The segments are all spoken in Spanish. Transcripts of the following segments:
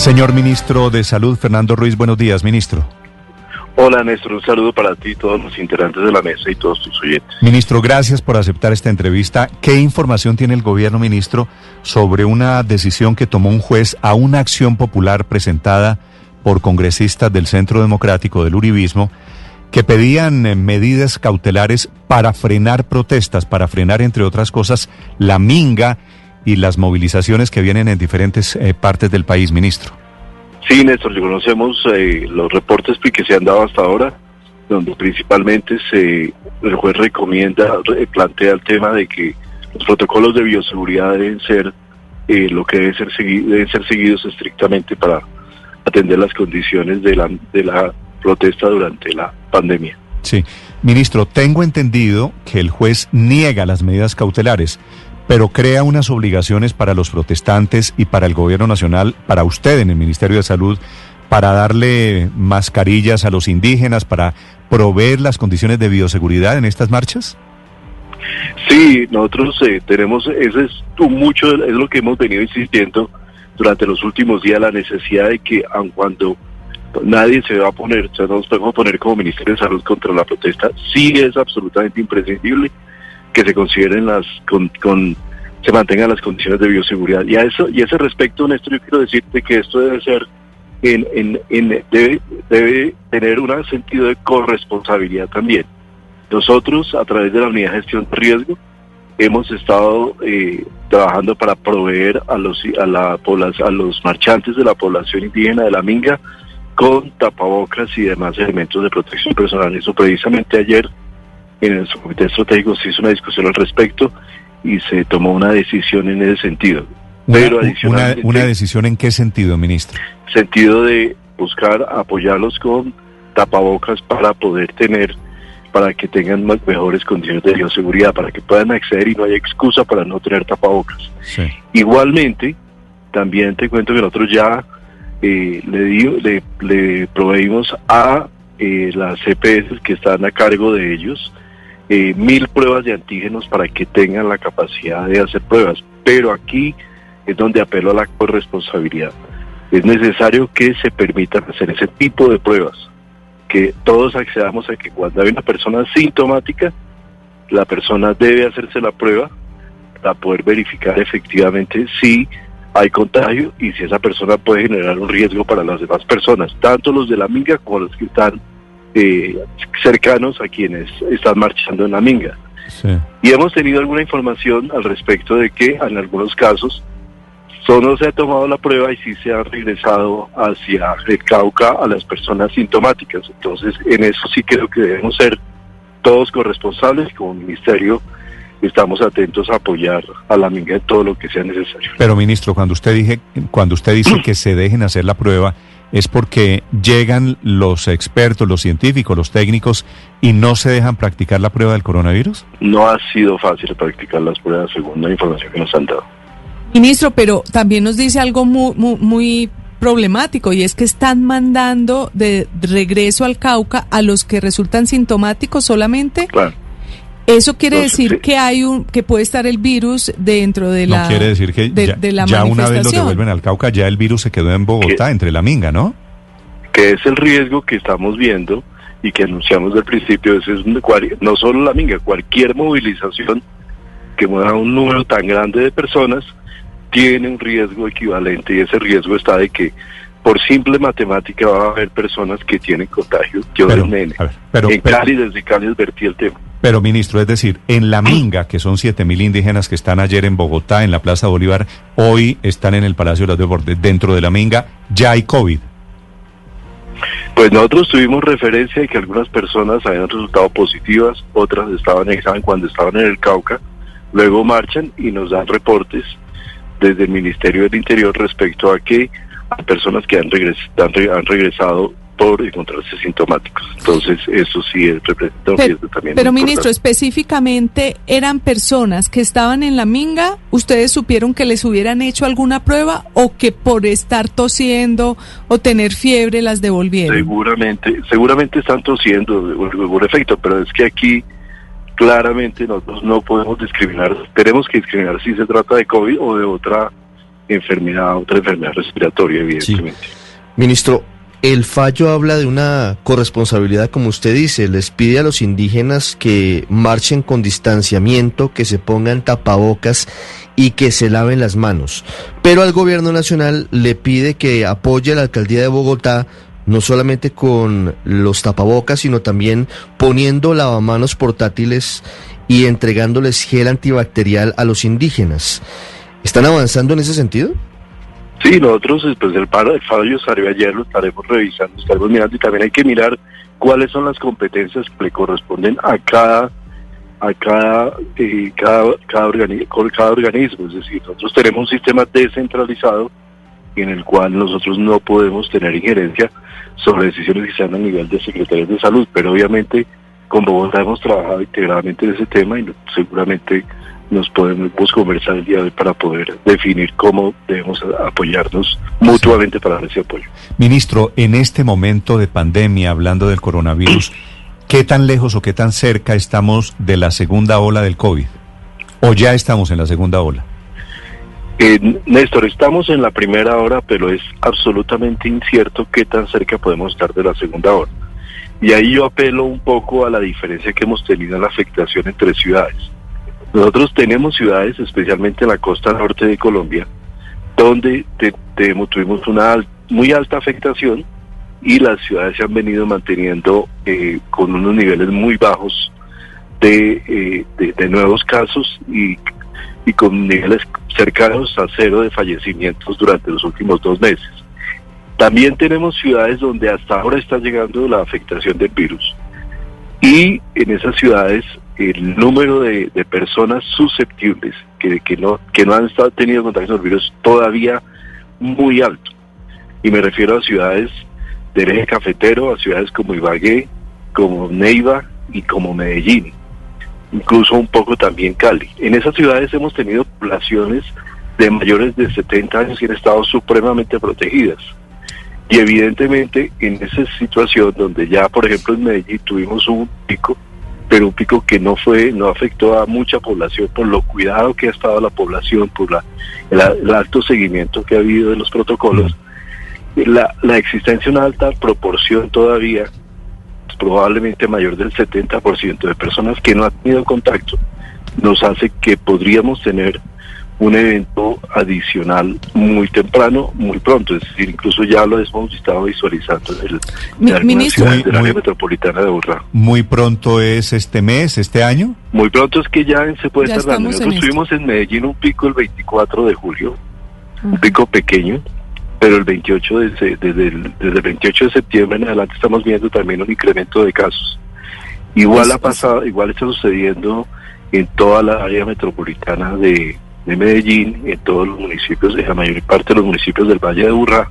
Señor ministro de Salud, Fernando Ruiz, buenos días, ministro. Hola Néstor, un saludo para ti, todos los integrantes de la mesa y todos tus oyentes. Ministro, gracias por aceptar esta entrevista. ¿Qué información tiene el gobierno, ministro, sobre una decisión que tomó un juez a una acción popular presentada por congresistas del Centro Democrático del Uribismo que pedían eh, medidas cautelares para frenar protestas, para frenar, entre otras cosas, la minga y las movilizaciones que vienen en diferentes eh, partes del país, ministro? Sí, Néstor, conocemos eh, los reportes que se han dado hasta ahora, donde principalmente se, el juez recomienda, plantea el tema de que los protocolos de bioseguridad deben ser eh, lo que deben ser, deben ser seguidos estrictamente para atender las condiciones de la, de la protesta durante la pandemia. Sí, ministro, tengo entendido que el juez niega las medidas cautelares pero crea unas obligaciones para los protestantes y para el gobierno nacional, para usted en el Ministerio de Salud, para darle mascarillas a los indígenas, para proveer las condiciones de bioseguridad en estas marchas? Sí, nosotros eh, tenemos, eso es mucho, es lo que hemos venido insistiendo durante los últimos días, la necesidad de que aun cuando nadie se va a poner, o sea, no nos podemos poner como Ministerio de Salud contra la protesta, sí es absolutamente imprescindible que se consideren las con, se mantengan las condiciones de bioseguridad. Y a eso y a ese respecto, Néstor, yo quiero decirte que esto debe ser en, en, debe, debe tener un sentido de corresponsabilidad también. Nosotros, a través de la unidad de gestión de riesgo, hemos estado eh, trabajando para proveer a los a la a los marchantes de la población indígena de la Minga con tapabocas y demás elementos de protección personal. Eso precisamente ayer en el comité estratégico se hizo una discusión al respecto y se tomó una decisión en ese sentido. Una, Pero adicionalmente, una, decisión en qué sentido, ministro? Sentido de buscar apoyarlos con tapabocas para poder tener, para que tengan más, mejores condiciones de bioseguridad, para que puedan acceder y no haya excusa para no tener tapabocas. Igualmente, también te cuento que nosotros ya eh, le, dio, le, le proveímos a eh, las CPS que están a cargo de ellos eh, mil pruebas de antígenos para que tengan la capacidad de hacer pruebas. Pero aquí es donde apelo a la corresponsabilidad. Es necesario que se permitan hacer ese tipo de pruebas, que todos accedamos a que cuando hay una persona sintomática, la persona debe hacerse la prueba para poder verificar efectivamente si hay contagio y si esa persona puede generar un riesgo para las demás personas, tanto los de la minga como los que están eh, cercanos a quienes están marchando en la Minga. Y hemos tenido alguna información al respecto de que en algunos casos solo se ha tomado la prueba y sí se ha regresado hacia el Cauca a las personas sintomáticas. Entonces, en eso sí creo que debemos ser todos corresponsables como ministerio estamos atentos a apoyar a la minga en todo lo que sea necesario. Pero ministro, cuando usted dije, cuando usted dice que se dejen hacer la prueba, es porque llegan los expertos, los científicos, los técnicos y no se dejan practicar la prueba del coronavirus? No ha sido fácil practicar las pruebas según la información que nos han dado. Ministro, pero también nos dice algo muy, muy, problemático y es que están mandando de regreso al Cauca a los que resultan sintomáticos solamente. Claro. Eso quiere decir que hay un que puede estar el virus dentro de la no quiere decir que ya, una vez lo devuelven al Cauca ya el virus se quedó en Bogotá entre la minga, ¿no? Que es el riesgo que estamos viendo y que anunciamos del principio, es, no solo la minga, cualquier movilización que mueva un número tan grande de personas tiene un riesgo equivalente y ese riesgo está de que por simple matemática va a haber personas que tienen contagio. Yo pero, nene, en Cali, desde Cali advertí el tema. Pero, ministro, es decir, en La Minga, que son siete mil indígenas que están ayer en Bogotá, en la Plaza Bolívar, hoy están en el Palacio de los Deportes, dentro de La Minga, ¿ya hay COVID? Pues nosotros tuvimos referencia de que algunas personas habían resultado positivas, otras estaban en examen cuando estaban en el Cauca, luego marchan y nos dan reportes desde el Ministerio del Interior respecto a que hay personas que han, han regresado por encontrarse sintomáticos. Entonces, eso sí representa un riesgo también. Pero, ministro, específicamente, ¿eran personas que estaban en la minga? ¿Ustedes supieron que les hubieran hecho alguna prueba o que por estar tosiendo o tener fiebre las devolvieron? Seguramente, seguramente están tosiendo por efecto, pero es que aquí claramente nosotros no podemos discriminar. Tenemos que discriminar si se trata de COVID o de otra enfermedad, otra enfermedad respiratoria, evidentemente. Ministro, el fallo habla de una corresponsabilidad, como usted dice, les pide a los indígenas que marchen con distanciamiento, que se pongan tapabocas y que se laven las manos. Pero al gobierno nacional le pide que apoye a la alcaldía de Bogotá no solamente con los tapabocas, sino también poniendo lavamanos portátiles y entregándoles gel antibacterial a los indígenas. ¿Están avanzando en ese sentido? Sí, nosotros después del paro, el fallo salió ayer, lo estaremos revisando, estaremos mirando y también hay que mirar cuáles son las competencias que le corresponden a cada a cada eh, cada, cada, cada organismo, es decir, nosotros tenemos un sistema descentralizado en el cual nosotros no podemos tener injerencia sobre decisiones que sean a nivel de secretarios de salud, pero obviamente con Bogotá hemos trabajado integradamente en ese tema y seguramente nos podemos conversar el día de hoy para poder definir cómo debemos apoyarnos mutuamente para ese apoyo. Ministro, en este momento de pandemia, hablando del coronavirus, ¿qué tan lejos o qué tan cerca estamos de la segunda ola del COVID? ¿O ya estamos en la segunda ola? Eh, Néstor, estamos en la primera hora, pero es absolutamente incierto qué tan cerca podemos estar de la segunda hora. Y ahí yo apelo un poco a la diferencia que hemos tenido en la afectación entre ciudades. Nosotros tenemos ciudades, especialmente en la costa norte de Colombia, donde tuvimos una muy alta afectación y las ciudades se han venido manteniendo eh, con unos niveles muy bajos de, eh, de, nuevos casos y, y con niveles cercanos a cero de fallecimientos durante los últimos dos meses. También tenemos ciudades donde hasta ahora está llegando la afectación del virus y en esas ciudades el número de, personas susceptibles que, no, que no han estado tenido contacto con virus todavía muy alto. Y me refiero a ciudades del eje cafetero, a ciudades como Ibagué, como Neiva y como Medellín, incluso un poco también Cali. En esas ciudades hemos tenido poblaciones de mayores de 70 años y han estado supremamente protegidas. Y evidentemente en esa situación donde ya, por ejemplo, en Medellín tuvimos un pico pero un pico que no fue, no afectó a mucha población por lo cuidado que ha estado la población, por la, el, alto seguimiento que ha habido de los protocolos. La, la existencia de una alta proporción todavía, probablemente mayor del 70% de personas que no han tenido contacto, nos hace que podríamos tener un evento adicional muy temprano, muy pronto, es decir, incluso ya lo hemos estado visualizando en, el, ministro, de la área metropolitana de Urra. ¿Muy pronto es este mes, este año? Muy pronto es que ya se puede estar dando. Nosotros tuvimos en Medellín un pico el 24 de julio, un pico pequeño, pero el 28 de, desde, el, desde el 28 de septiembre en adelante estamos viendo también un incremento de casos. Igual ha pasado, igual está sucediendo en toda la área metropolitana de de Medellín, en todos los municipios, en la mayor parte de los municipios del Valle de Urra,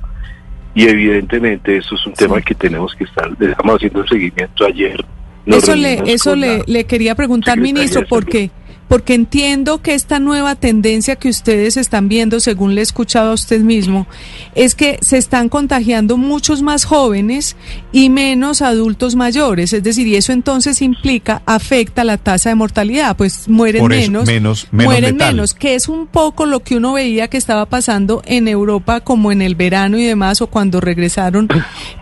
y evidentemente eso es un tema que tenemos que estar, le estamos haciendo seguimiento. Ayer. Eso le, eso le, le quería preguntar, ministro, porque porque entiendo que esta nueva tendencia que ustedes están viendo, según le he escuchado a usted mismo, es que se están contagiando muchos más jóvenes y menos adultos mayores. Es decir, y eso entonces implica, afecta la tasa de mortalidad, pues mueren menos, menos, mueren menos, que es un poco lo que uno veía que estaba pasando en Europa como en el verano y demás, o cuando regresaron,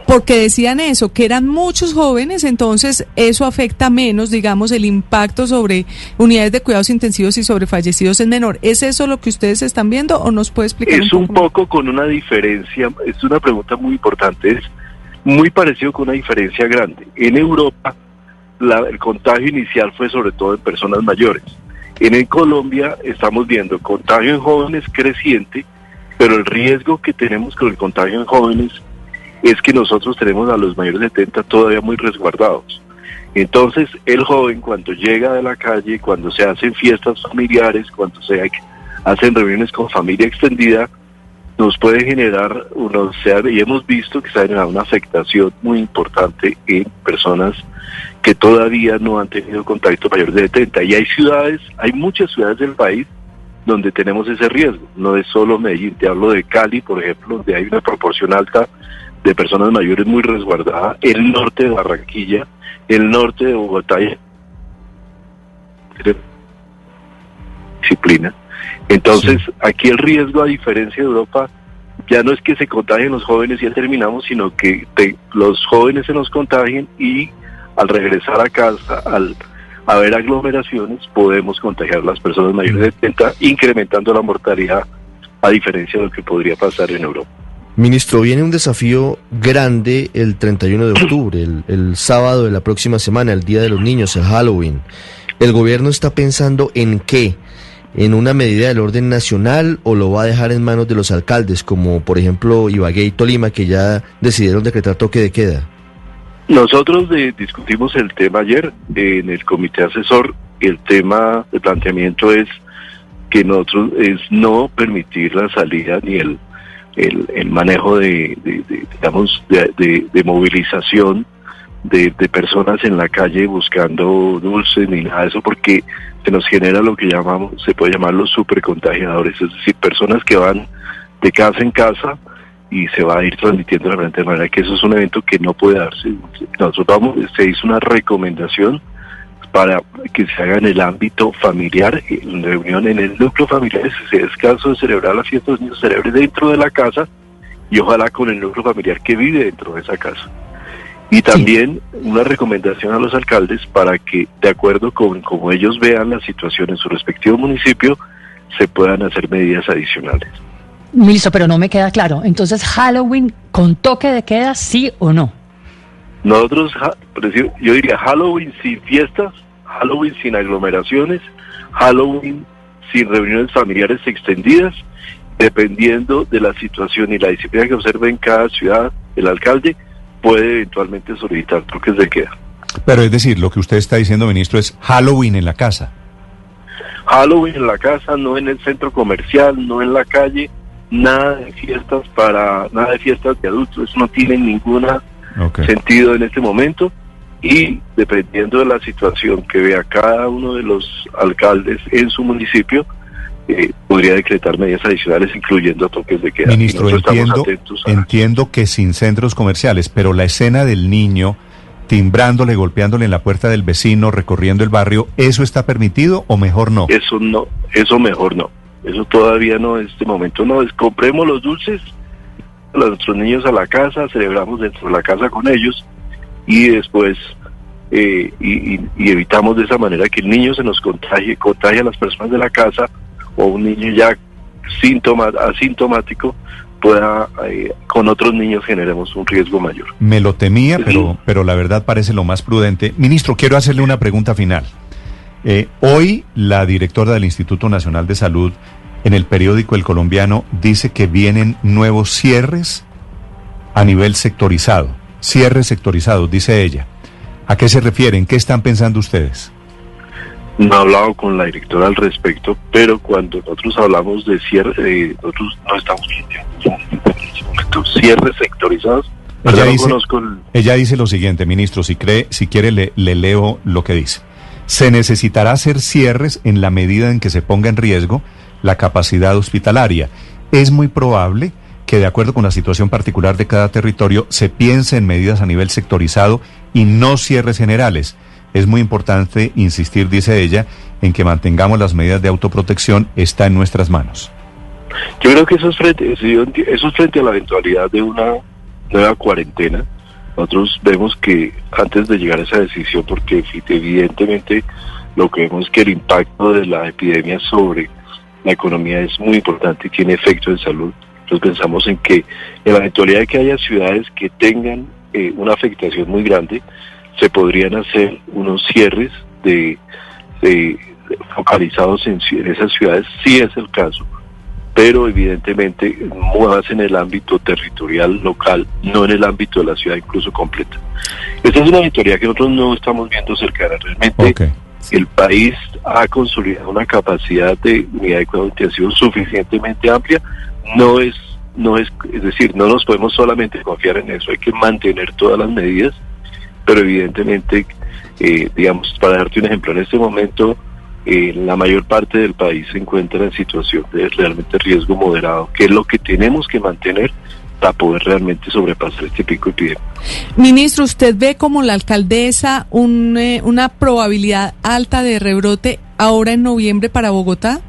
porque decían eso, que eran muchos jóvenes, entonces eso afecta menos, digamos, el impacto sobre unidades de cuidado intensivos y sobre fallecidos en menor. ¿Es eso lo que ustedes están viendo o nos puede explicar? Es un poco, con una diferencia, es una pregunta muy importante, es muy parecido con una diferencia grande. En Europa el contagio inicial fue sobre todo en personas mayores. En Colombia estamos viendo contagio en jóvenes creciente, pero el riesgo que tenemos con el contagio en jóvenes es que nosotros tenemos a los mayores de 70 todavía muy resguardados. Entonces, el joven cuando llega de la calle, cuando se hacen fiestas familiares, cuando se hacen reuniones con familia extendida, nos puede generar, uno, y hemos visto que se ha generado una afectación muy importante en personas que todavía no han tenido contacto mayor de 70. Y hay ciudades, hay muchas ciudades del país donde tenemos ese riesgo. No es solo Medellín, te hablo de Cali, por ejemplo, donde hay una proporción alta de personas mayores muy resguardadas, el norte de Barranquilla, el norte de Bogotá disciplina. Entonces, aquí el riesgo, a diferencia de Europa, ya no es que se contagien los jóvenes y ya terminamos, sino que los jóvenes se nos contagien y al regresar a casa, al haber aglomeraciones, podemos contagiar a las personas mayores de 70, incrementando la mortalidad, a diferencia de lo que podría pasar en Europa. Ministro, viene un desafío grande el 31 de octubre, el, el, sábado de la próxima semana, el Día de los Niños, el Halloween. ¿El gobierno está pensando en qué? ¿En una medida del orden nacional o lo va a dejar en manos de los alcaldes, como por ejemplo Ibagué y Tolima, que ya decidieron decretar toque de queda? Nosotros discutimos el tema ayer en el comité asesor. El tema de planteamiento es que nosotros es no permitir la salida ni el el, manejo de, digamos, de, movilización de, personas en la calle buscando dulces ni nada de eso, porque se nos genera lo que llamamos, se puede llamar los supercontagiadores, es decir, personas que van de casa en casa y se va a ir transmitiendo de de manera que eso es un evento que no puede darse. Nosotros vamos, se hizo una recomendación para que se haga en el ámbito familiar, en reunión en el núcleo familiar, si es caso de celebrar la fiesta de los niños, celebre dentro de la casa y ojalá con el núcleo familiar que vive dentro de esa casa. Y también una recomendación a los alcaldes para que, de acuerdo con cómo ellos vean la situación en su respectivo municipio, se puedan hacer medidas adicionales. Listo, pero no me queda claro. Entonces, Halloween con toque de queda, sí o no? Nosotros, yo diría Halloween sin fiestas, Halloween sin aglomeraciones, Halloween sin reuniones familiares extendidas, dependiendo de la situación y la disciplina que observe en cada ciudad, el alcalde puede eventualmente solicitar toques de queda. Pero es decir, lo que usted está diciendo, ministro, es Halloween en la casa. Halloween en la casa, no en el centro comercial, no en la calle, nada de fiestas para, nada de fiestas de adultos, eso no tiene ninguna sentido en este momento y dependiendo de la situación que vea cada uno de los alcaldes en su municipio, eh, podría decretar medidas adicionales, incluyendo toques de queda. Ministro, entiendo, entiendo que sin centros comerciales, pero la escena del niño timbrándole, golpeándole en la puerta del vecino, recorriendo el barrio, ¿eso está permitido o mejor no? Eso no, eso mejor no. Eso todavía no en este momento no. Es, compremos los dulces, a nuestros niños a la casa, celebramos dentro de la casa con ellos y después eh, y, evitamos de esa manera que el niño se nos contagie, contagie a las personas de la casa o un niño ya síntoma, asintomático pueda eh, con otros niños generemos un riesgo mayor. Me lo temía, pero, pero la verdad parece lo más prudente. Ministro, quiero hacerle una pregunta final. Eh, hoy la directora del Instituto Nacional de Salud en el periódico El Colombiano dice que vienen nuevos cierres a nivel sectorizado. Cierres sectorizados, dice ella. ¿A qué se refieren? ¿Qué están pensando ustedes? No he hablado con la directora al respecto, pero cuando nosotros hablamos de cierre, eh, nosotros no estamos viendo cierres sectorizados. Ella dice, ella dice lo siguiente, ministro, si cree, si quiere le leo lo que dice. Se necesitará hacer cierres en la medida en que se ponga en riesgo la capacidad hospitalaria. Es muy probable que de acuerdo con la situación particular de cada territorio se piense en medidas a nivel sectorizado y no cierres generales. Es muy importante insistir, dice ella, en que mantengamos las medidas de autoprotección, está en nuestras manos. Yo creo que eso es frente, eso es frente a la eventualidad de una nueva cuarentena. Nosotros vemos que antes de llegar a esa decisión, porque evidentemente lo que vemos es que el impacto de la epidemia sobre la economía es muy importante y tiene efecto en salud. Entonces pensamos en que en la eventualidad de que haya ciudades que tengan eh, una afectación muy grande, se podrían hacer unos cierres de, focalizados en, esas ciudades, si es el caso, pero evidentemente más en el ámbito territorial local, no en el ámbito de la ciudad incluso completa. Esta es una auditoría que nosotros no estamos viendo cercana. Realmente el país ha consolidado una capacidad de unidad de intensivo suficientemente amplia, no es, no es, es decir, no nos podemos solamente confiar en eso, hay que mantener todas las medidas, pero evidentemente, eh, digamos, para darte un ejemplo, en este momento eh, la mayor parte del país se encuentra en situación de realmente riesgo moderado, que es lo que tenemos que mantener para poder realmente sobrepasar este pico epidémico. Ministro, ¿usted ve como la alcaldesa eh, una probabilidad alta de rebrote ahora en noviembre para Bogotá?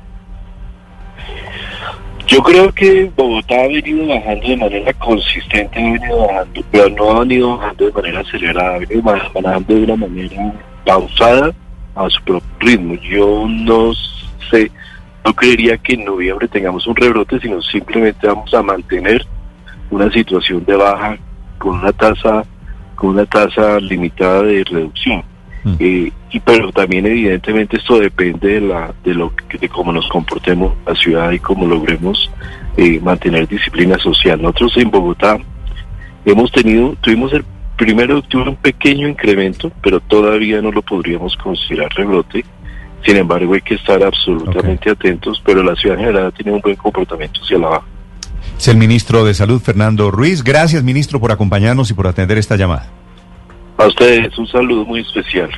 Yo creo que Bogotá ha venido bajando de manera consistente, ha venido bajando, pero no ha venido bajando de manera acelerada, ha venido bajando de una manera pausada a su propio ritmo. Yo no sé, no creería que en noviembre tengamos un rebrote, sino simplemente vamos a mantener una situación de baja con una tasa con una tasa limitada de reducción. Mm. Eh, y pero también evidentemente esto depende de la de lo de cómo nos comportemos la ciudad y cómo logremos eh, mantener disciplina social. Nosotros en Bogotá hemos tenido tuvimos el primero de octubre un pequeño incremento, pero todavía no lo podríamos considerar rebrote. Sin embargo, hay que estar absolutamente atentos, pero la ciudad en general ha tenido un buen comportamiento hacia la baja. Es el ministro de Salud, Fernando Ruiz. Gracias, ministro, por acompañarnos y por atender esta llamada. A ustedes un saludo muy especial.